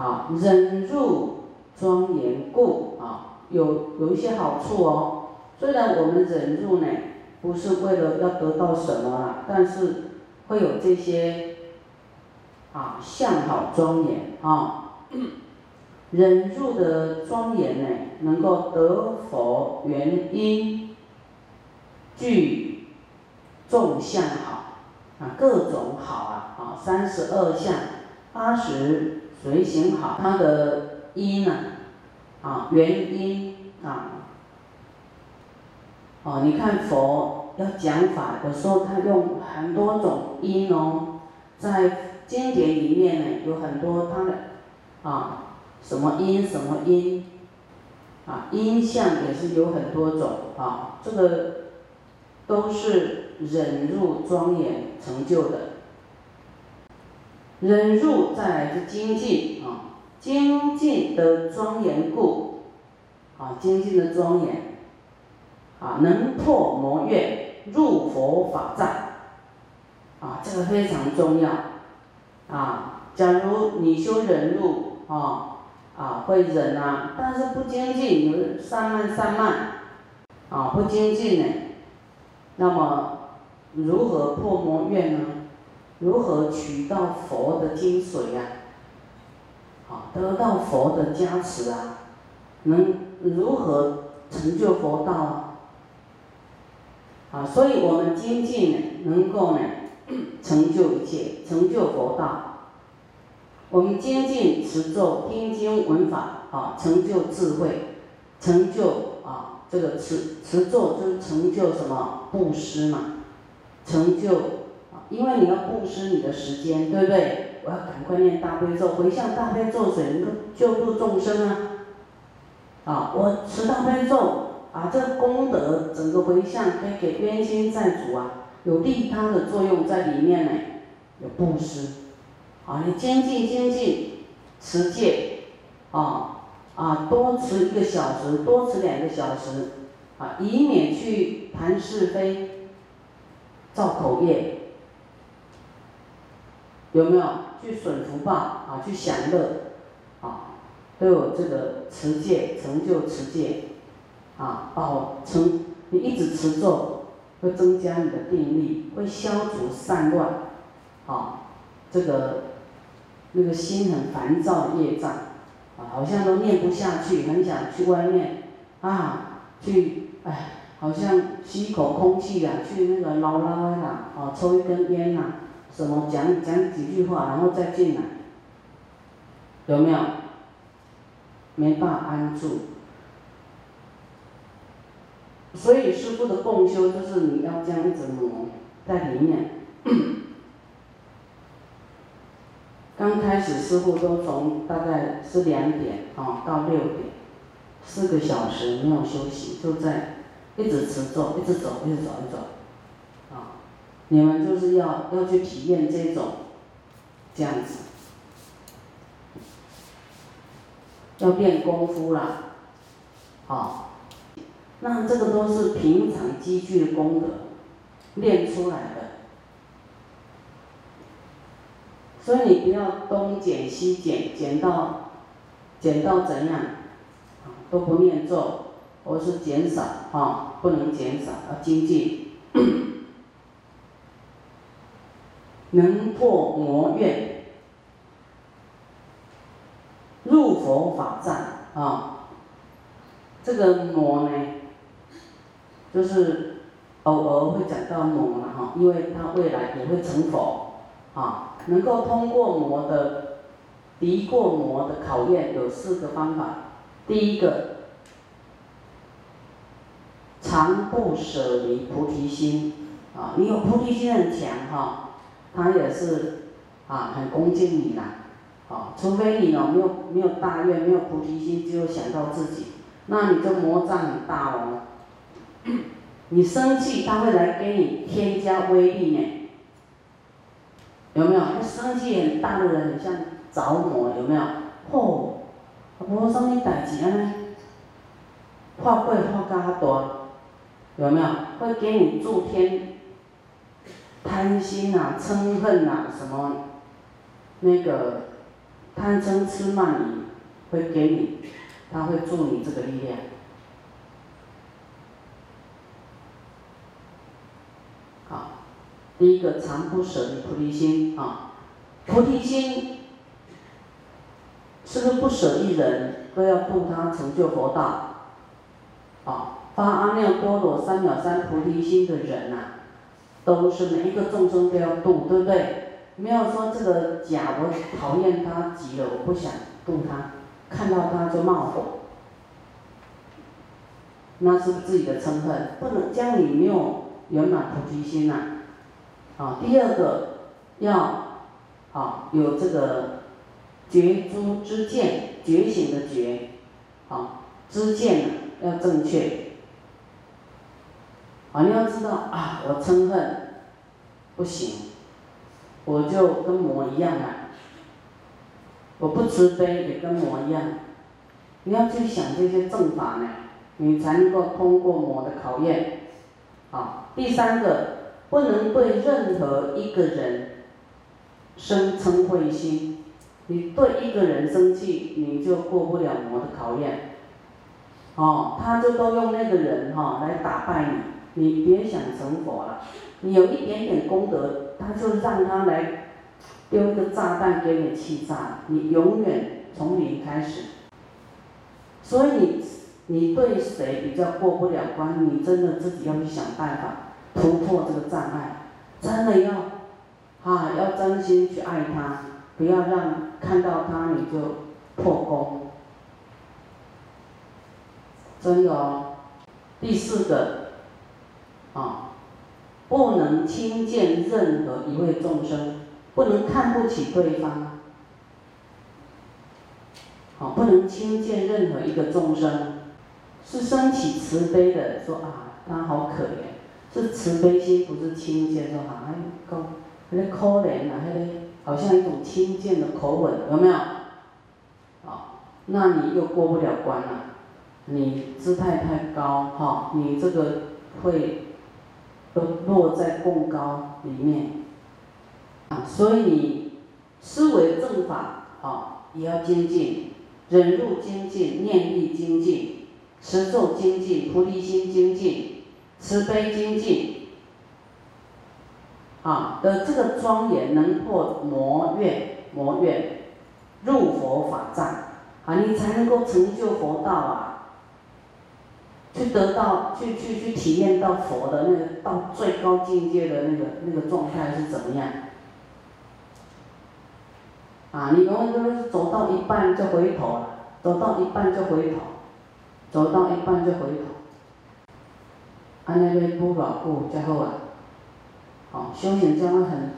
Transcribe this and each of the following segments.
啊，忍辱庄严故啊，有有一些好处哦。虽然我们忍辱呢，不是为了要得到什么啦，但是会有这些啊，相好庄严啊。忍辱的庄严呢，能够得佛原因，具众相好啊，各种好啊，啊，三十二相，八十随行好，它的因呢，啊，原因啊，哦，你看佛要讲法的时候，他用很多种因哦，在经典里面呢，有很多他的啊。什么因什么因，啊，因相也是有很多种啊，这个都是忍辱庄严成就的。忍辱再来是精进啊，精进的庄严故，啊，精进的庄严，啊，能破魔怨，入佛法藏，啊，这个非常重要，啊，假如你修忍辱啊。啊，会忍啊，但是不精进，你散漫散漫，啊，不精进呢，那么如何破魔怨呢？如何取到佛的精髓呀？啊，得到佛的加持啊，能如何成就佛道啊？啊，所以我们精进呢，能够呢，成就一切，成就佛道。我们精进持咒、听经闻法，啊，成就智慧，成就啊，这个持持咒就是成就什么布施嘛，成就，因为你要布施你的时间，对不对？我要赶快念大悲咒，回向大悲咒水能够救度众生啊，啊，我持大悲咒，啊，这个功德整个回向可以给冤亲债主啊，有利他的作用在里面呢，有布施。啊，你精进精进，持戒，啊啊，多持一个小时，多持两个小时，啊，以免去谈是非，造口业，有没有？去损福报，啊，去享乐，啊，都有这个持戒，成就持戒，啊，保成，你一直持咒，会增加你的定力，会消除散乱，啊，这个。那个心很烦躁的业障，啊，好像都念不下去，很想去外面，啊，去，哎，好像吸一口空气啊，去那个捞捞啦，哦，抽一根烟呐，什么讲讲几句话，然后再进来，有没有？没办法安住，所以师傅的共修就是你要这样一直磨在里面。刚开始师傅都从大概是两点啊到六点，四个小时没有休息，就在一直持咒，一直走，一直走，一直走，啊，你们就是要要去体验这种这样子，要练功夫啦，好，那这个都是平常积聚的功德练出来的。所以你不要东减西减，减到减到怎样，都不念咒，或是减少啊，不能减少，要精进，能破魔怨，入佛法藏啊。这个魔呢，就是偶尔会讲到魔了哈，因为他未来也会成佛啊。能够通过魔的敌过魔的考验有四个方法。第一个，常不舍离菩提心啊，你有菩提心很强哈，他也是啊很恭敬你啦，啊，除非你哦没有没有大愿没有菩提心，只有想到自己，那你就魔障很大哦。你生气他会来给你添加威力呢。有没有？那生气很大的人，很像着魔，有没有？嚯，无什么代志安尼，化会化加多，有没有？会给你助天贪心呐、嗔恨呐，什么那个贪嗔痴慢疑会给你，他会助你这个力量。好，第一个常不舍的菩提心啊，菩提心是不是不舍一人都要度他成就佛道？啊，发阿耨多罗三藐三菩提心的人呐，都是每一个众生都要度，对不对？没有说这个甲我讨厌他急了，我不想度他，看到他就冒火，那是自己的嗔恨，不能将你没有圆满菩提心呐。啊，第二个要啊有这个觉诸之见，觉醒的觉，啊知见呢要正确。啊，你要知道啊，我嗔恨不行。我就跟魔一样啊！我不慈悲也跟魔一样。你要去想这些正法呢，你才能够通过魔的考验。好，第三个，不能对任何一个人生嗔恚心。你对一个人生气，你就过不了魔的考验。哦，他就都用那个人哈来打败你，你别想成佛了。你有一点点功德，他就让他来丢一个炸弹给你气炸，你永远从零开始。所以你你对谁比较过不了关，你真的自己要去想办法突破这个障碍，真的要啊要真心去爱他，不要让看到他你就破功，真的哦。第四个啊。不能轻贱任何一位众生，不能看不起对方，好，不能轻贱任何一个众生，是升起慈悲的，说啊，他好可怜，是慈悲心，不是轻贱，说啊，够，那个可怜啊，那个好像一种轻贱的口吻，有没有？好，那你又过不了关了，你姿态太高，哈，你这个会。都落在共高里面，啊，所以你思维正法啊，也要精进，忍辱精进，念力精进，持咒精进，菩提心精进，慈悲精进，啊的这个庄严能破魔怨，魔怨入佛法藏，啊，你才能够成就佛道啊。去得到，去去去体验到佛的那个到最高境界的那个那个状态是怎么样？啊，你永远都是走到一半就回头了，走到一半就回头，走到一半就回头。安尼要不牢固才好啊！哦，修行这样很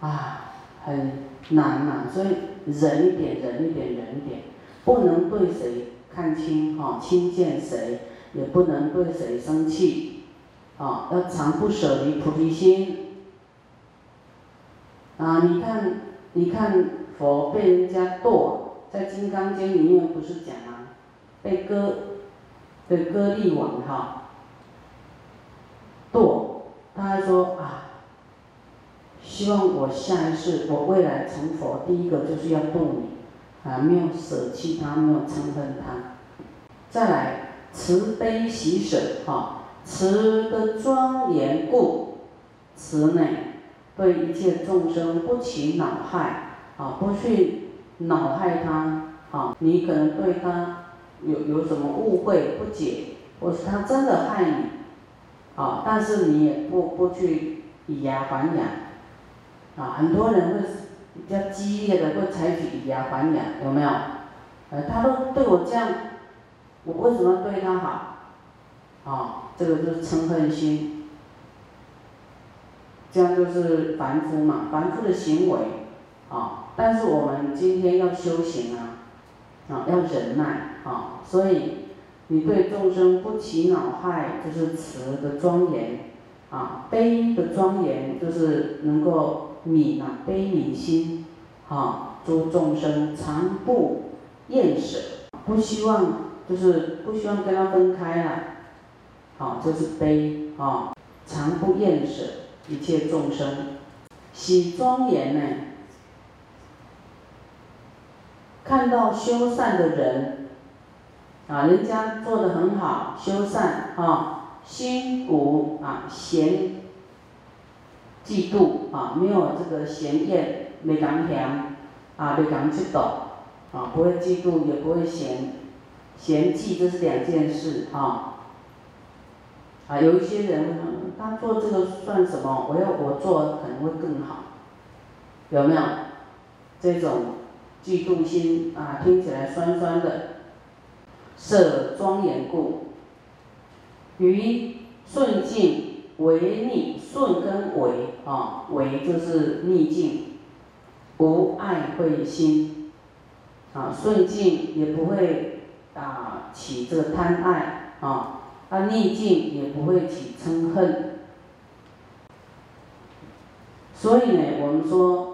啊很难呐，所以忍一点，忍一点，忍一点，不能对谁看轻哈，轻贱谁。也不能对谁生气，啊，要常不舍离菩提心。啊，你看，你看佛被人家剁，在《金刚经》里面不是讲吗？被割，被割力王哈剁，他还说啊，希望我下一世，我未来成佛，第一个就是要剁你，啊，没有舍弃他，没有嗔恨他，再来。慈悲喜舍，哈，慈的庄严故，慈呢，对一切众生不起恼害，啊，不去恼害他，啊，你可能对他有有什么误会不解，或是他真的害你，啊，但是你也不不去以牙还牙，啊，很多人会比较激烈的会采取以牙还牙，有没有？呃，他都对我这样。我为什么对他好？啊，这个就是嗔恨心，这样就是凡夫嘛，凡夫的行为，啊，但是我们今天要修行啊，啊，要忍耐，啊，所以你对众生不起恼害，就是慈的庄严，啊，悲的庄严就是能够悯啊，悲悯心，啊，诸众生常不厌舍，不希望。就是不希望跟他分开了，好，就是悲啊，常不厌舍一切众生，喜庄严呢，看到修善的人，啊，人家做的很好，修善啊，心无啊嫌嫉妒啊，没有这个嫌厌，没敢嫌啊，没敢嫉妒啊，不会嫉妒，也不会嫌。嫌弃，这是两件事啊。啊，有一些人他做这个算什么？我要我做可能会更好，有没有？这种嫉妒心啊，听起来酸酸的。设庄严故，于顺境为逆，顺跟为啊，为就是逆境，无爱慧心，啊，顺境也不会啊起这个贪爱啊，啊逆境也不会起嗔恨，所以呢，我们说。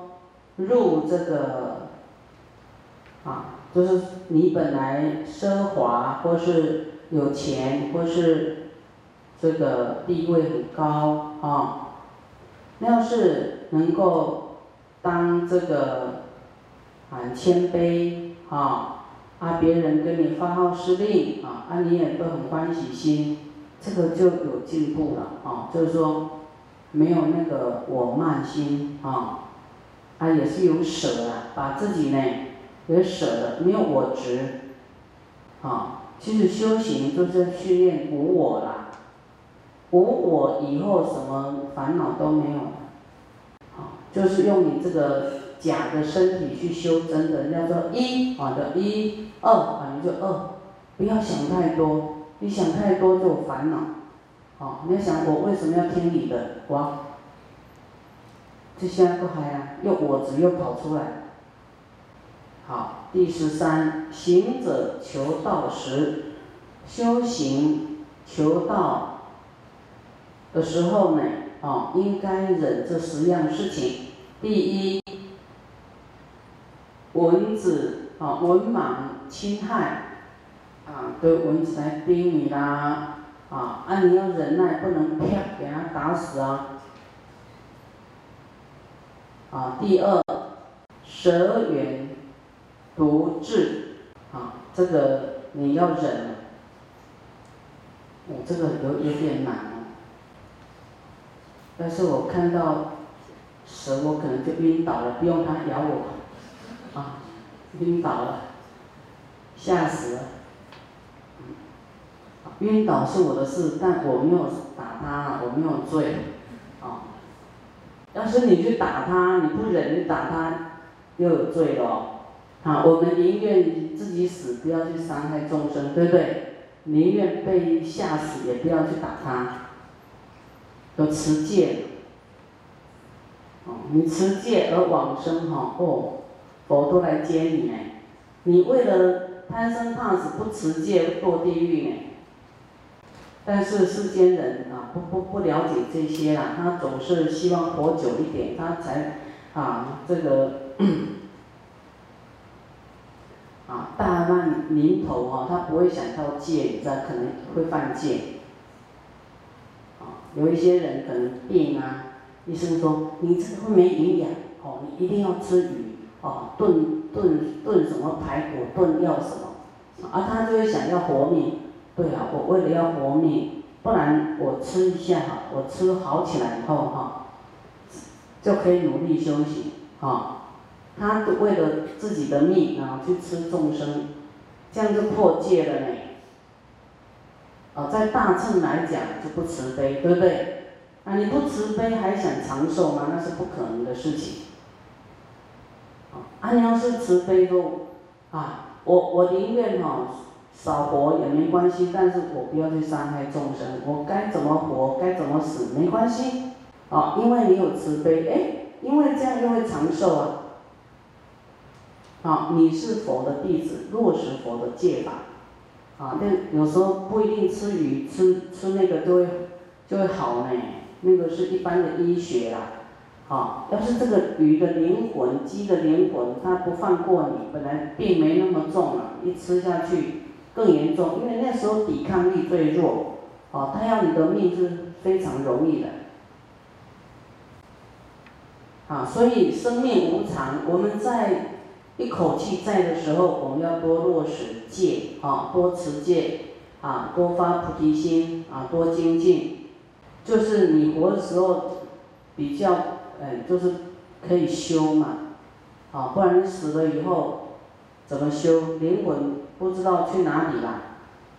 入这个，啊，就是你本来奢华，或是有钱，或是这个地位很高啊，那要是能够当这个啊谦卑啊，啊别人跟你发号施令啊，啊你也都很欢喜心，这个就有进步了啊，就是说没有那个我慢心啊。他也是有舍啊，把自己呢也舍了，没有我执，啊，其实修行就是训练无我啦，无我以后什么烦恼都没有了，啊，就是用你这个假的身体去修真的，叫做一好的一，二啊你就二，不要想太多，你想太多就烦恼，哦，你要想我为什么要听你的，哇。这在不嗨啊，又我执又跑出来。好，第十三，行者求道时，修行求道的时候呢，哦，应该忍这十样事情。第一，蚊子啊，蚊螨侵害，啊，对蚊子来叮你啦，啊，啊你要忍耐，不能啪给它打死啊。啊，第二，蛇源毒质，啊，这个你要忍，我这个有有点难哦。但是我看到蛇，我可能就晕倒了，不用它咬我，啊，晕倒了，吓死了。晕倒是我的事，但我没有打他，我没有醉，啊。要是你去打他，你不忍，你打他，又有罪了。啊，我们宁愿自己死，不要去伤害众生，对不对？宁愿被吓死，也不要去打他。有持戒，哦，你持戒而往生哈，哦，佛都来接你哎。你为了贪生怕死不持戒堕地狱呢？但是世间人啊，不不不了解这些啦，他总是希望活久一点，他才啊这个啊大难临头啊，他不会想到戒，你知道可能会犯戒。啊，有一些人可能病啊，医生说你这个会没营养，哦，你一定要吃鱼，哦，炖炖炖什么排骨，炖药什么，啊，他就会想要活命。对啊，我为了要活命，不然我吃一下哈，我吃好起来以后哈，就可以努力修行哈。他为了自己的命啊，去吃众生，这样就破戒了呢。哦，在大乘来讲就不慈悲，对不对？啊，你不慈悲还想长寿吗？那是不可能的事情。啊，你要是慈悲都，啊，我我宁愿哈。少活也没关系，但是我不要去伤害众生。我该怎么活，该怎么死，没关系。哦，因为你有慈悲，哎，因为这样就会长寿啊。好，你是佛的弟子，落实佛的戒法。啊，那有时候不一定吃鱼，吃吃那个就会就会好呢。那个是一般的医学啦。啊，要是这个鱼的灵魂，鸡的灵魂，它不放过你，本来病没那么重了，一吃下去。更严重，因为那时候抵抗力最弱，哦，他要你的命是非常容易的，啊，所以生命无常，我们在一口气在的时候，我们要多落实戒啊，多持戒啊，多发菩提心啊，多精进。就是你活的时候比较，哎，就是可以修嘛，啊，不然你死了以后怎么修？灵魂不知道去哪里了，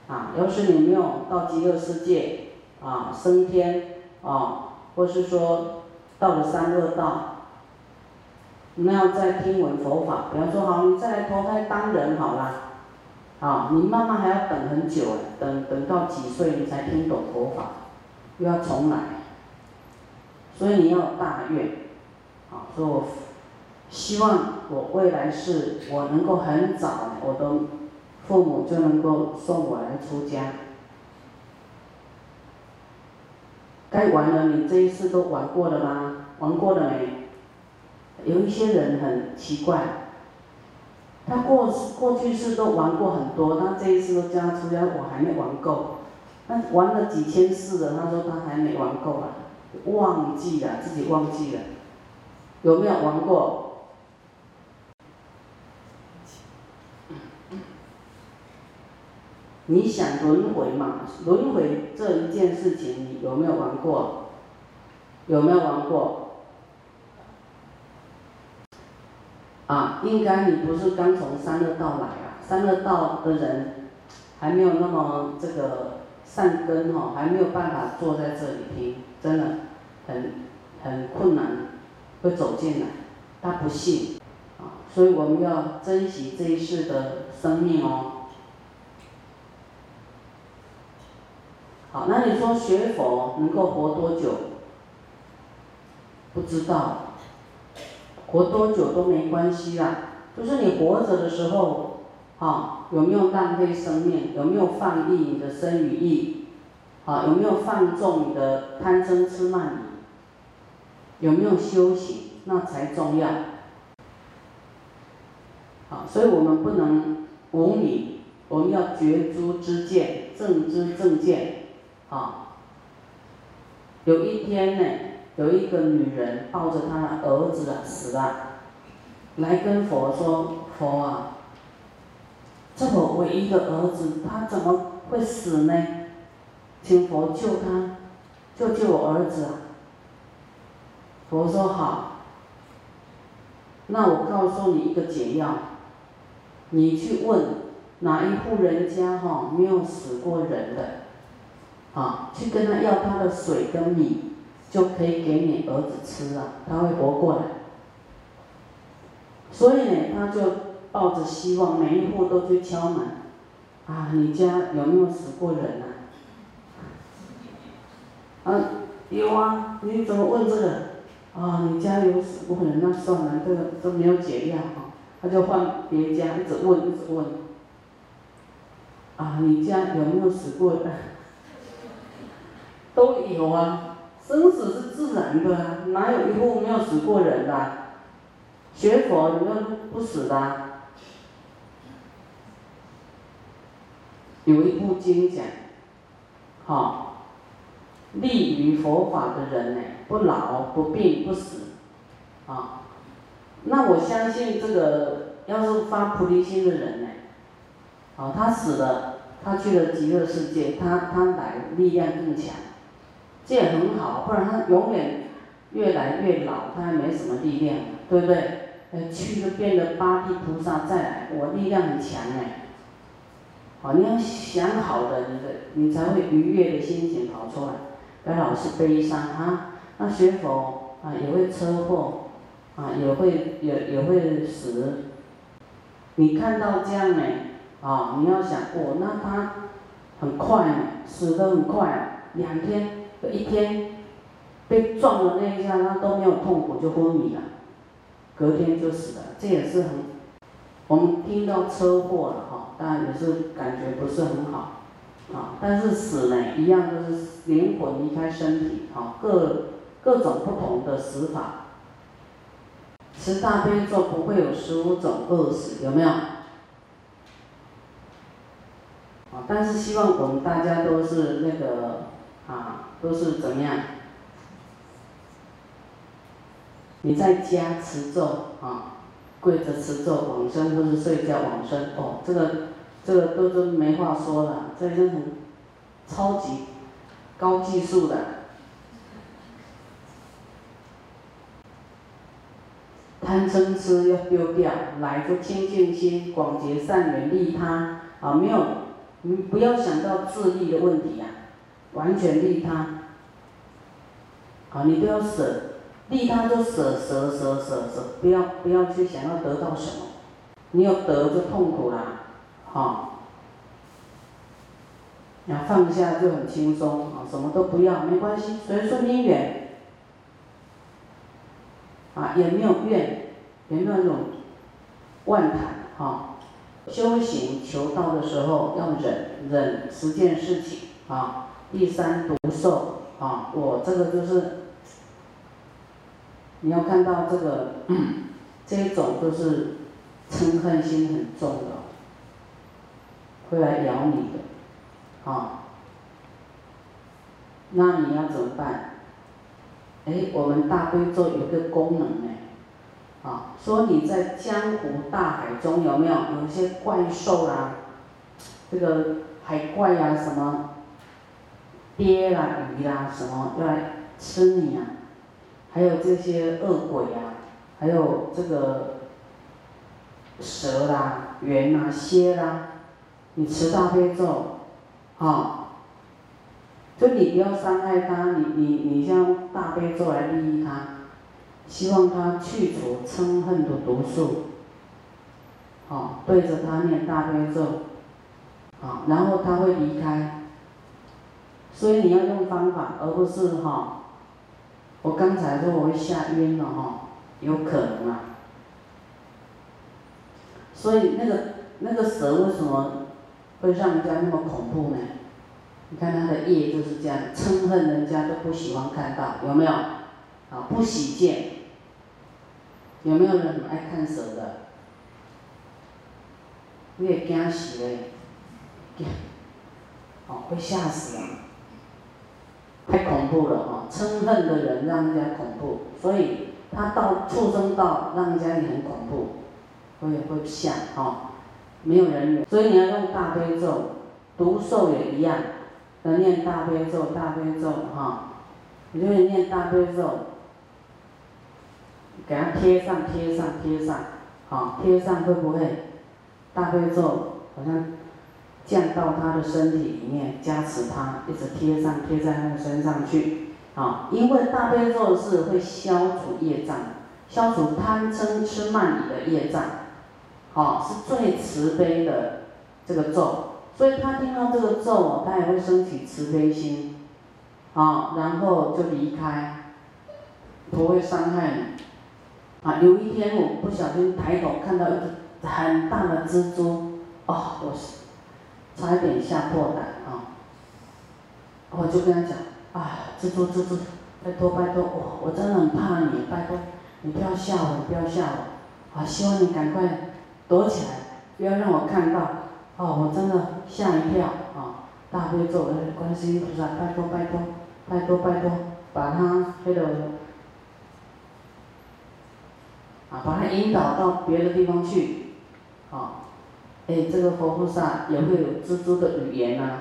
啊，要是你没有到极乐世界啊，升天啊，或是说到了三恶道。那要再听闻佛法，比方说好，你再来投胎当人好了，啊，你慢慢还要等很久等等到几岁你才听懂佛法，又要重来，所以你要大愿，啊，所以我希望我未来是我能够很早，我的父母就能够送我来出家，该玩的你这一次都玩过了吗？玩过了没？有一些人很奇怪，他过过去是都玩过很多，他这一次都加出家，我还没玩够。那玩了几千次了，他说他还没玩够啊，忘记了，自己忘记了，有没有玩过？你想轮回嘛？轮回这一件事情，你有没有玩过？有没有玩过？啊，应该你不是刚从三恶道来啊，三恶道的人还没有那么这个善根哈，还没有办法坐在这里听，真的很很困难，会走进来，他不信，啊，所以我们要珍惜这一世的生命哦。好，那你说学佛能够活多久？不知道。活多久都没关系啦，就是你活着的时候，啊，有没有浪费生命？有没有放逸你的生与意？啊，有没有放纵你的贪嗔痴慢疑？有没有修行？那才重要。好，所以我们不能无明，我们要觉诸之见，正知正见。啊，有一天呢。有一个女人抱着她的儿子啊死了，来跟佛说：“佛啊，这我唯一的儿子，他怎么会死呢？请佛救他，救救我儿子啊！”佛说：“好，那我告诉你一个解药，你去问哪一户人家哈没有死过人的，啊，去跟他要他的水跟米。”就可以给你儿子吃了，他会活过来。所以呢，他就抱着希望，每一户都去敲门。啊，你家有没有死过人啊？啊，有啊。你怎么问这个？啊，你家有死过人，那算了，这个都没有解药哈。他就换别家，一直问，一直问。啊，你家有没有死过的？都有啊。生死是自然的，哪有一户没有死过人的？学佛有没有不死的？有一部经讲，好，立于佛法的人呢，不老不病不死，啊，那我相信这个要是发菩提心的人呢，啊，他死了，他去了极乐世界，他他来力量更强。这也很好，不然他永远越来越老，他还没什么力量，对不对？呃，去了变得八地菩萨再来，我力量很强哎。好，你要想好的，你的你才会愉悦的心情跑出来，不要老是悲伤啊。那学佛啊也会车祸，啊也会也也会死。你看到这样呢，啊你要想哦，那他很快，死得很快，两天。一天被撞的那一下，他都没有痛苦就昏迷了，隔天就死了。这也是很，我们听到车祸了哈，当然也是感觉不是很好，啊，但是死呢一样都是灵魂离开身体，啊，各各种不同的死法。十大悲咒不会有十五种恶死，有没有？啊，但是希望我们大家都是那个啊。都是怎么样？你在家持咒啊，跪着持咒往生，或是睡觉往生，哦，这个这个都都没话说了，这是很超级高技术的。贪嗔痴要丢掉，来就清净心，广结善缘，利他啊！没有，你不要想到自利的问题呀，完全利他。啊，你都要舍，利他就舍舍舍舍舍，不要不要去想要得到什么，你有得就痛苦啦，啊，要放下就很轻松啊，什么都不要没关系，随顺因缘。啊，也没有怨，也没有那种万谈哈。修行求道的时候要忍忍十件事情啊。第三毒受啊，我这个就是你要看到这个这种就是嗔恨心很重的，会来咬你的啊。那你要怎么办？哎，我们大悲咒有个功能呢，啊，说你在江湖大海中有没有有一些怪兽啦，这个海怪呀，什么鳖啦、鱼啦，什么要来吃你啊？还有这些恶鬼啊，还有这个蛇啦、猿啊、蝎啦，你持大悲咒，啊。就你不要伤害他，你你你像大悲咒来利益他，希望他去除嗔恨的毒素，好，对着他念大悲咒，好，然后他会离开。所以你要用方法，而不是哈，我刚才说我会吓晕了哈，有可能啊。所以那个那个蛇为什么会让人家那么恐怖呢？你看他的业就是这样，嗔恨人家都不喜欢看到，有没有？啊，不喜见。有没有人很爱看蛇的？你会惊死嘞，惊，哦，会吓死啊！太恐怖了哦，嗔恨的人让人家恐怖，所以他到畜生道让人家也很恐怖，会会吓哦，没有人所以你要用大悲咒，毒兽也一样。要念大悲咒，大悲咒哈，你就念大悲咒，给它贴上，贴上，贴上，好，贴上会不会？大悲咒好像降到他的身体里面，加持他，一直贴上，贴在他的身上去，啊，因为大悲咒是会消除业障，消除贪嗔痴慢疑的业障，好，是最慈悲的这个咒。所以他听到这个咒，他也会升起慈悲心，啊，然后就离开，不会伤害你。啊，有一天我不小心抬头看到一只很大的蜘蛛，哦，我是差一点吓破胆啊！我就跟他讲，啊，蜘蛛蜘蛛，拜托拜托，我我真的很怕你，拜托你不要吓我，你不要吓我，啊，希望你赶快躲起来，不要让我看到。哦，我真的吓一跳啊！大悲咒，观世音菩萨，拜托拜托，拜托拜托，把他那个啊，把他引导到别的地方去，哦，哎，这个佛菩萨也会有蜘蛛的语言呐，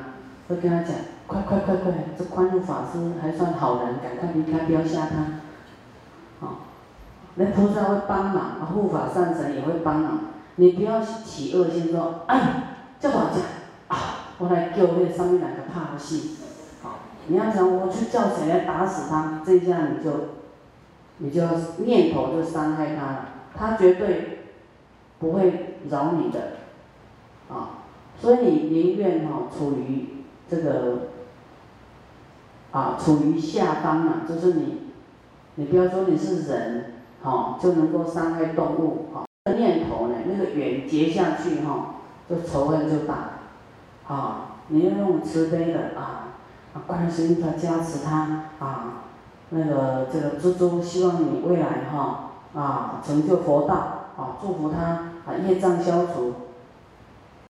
会跟他讲，快快快快，这宽恕法师还算好人，赶快离开，不要吓他，啊，那菩萨会帮忙，护法善神也会帮忙，你不要起恶心说，哎。叫大家啊！我来救那上面两个怕的戏，好，你要想我去叫谁来打死他，这下你就，你就要念头就伤害他了，他绝对不会饶你的，啊，所以你宁愿哈处于这个，啊处于下方嘛，就是你，你不要说你是人，好就能够伤害动物，好，念个缘结下去哈。这仇恨就大了，啊！你要用慈悲的啊，观世音菩萨加持他啊，那个这个蜘蛛希望你未来哈啊成就佛道啊，祝福他啊业障消除。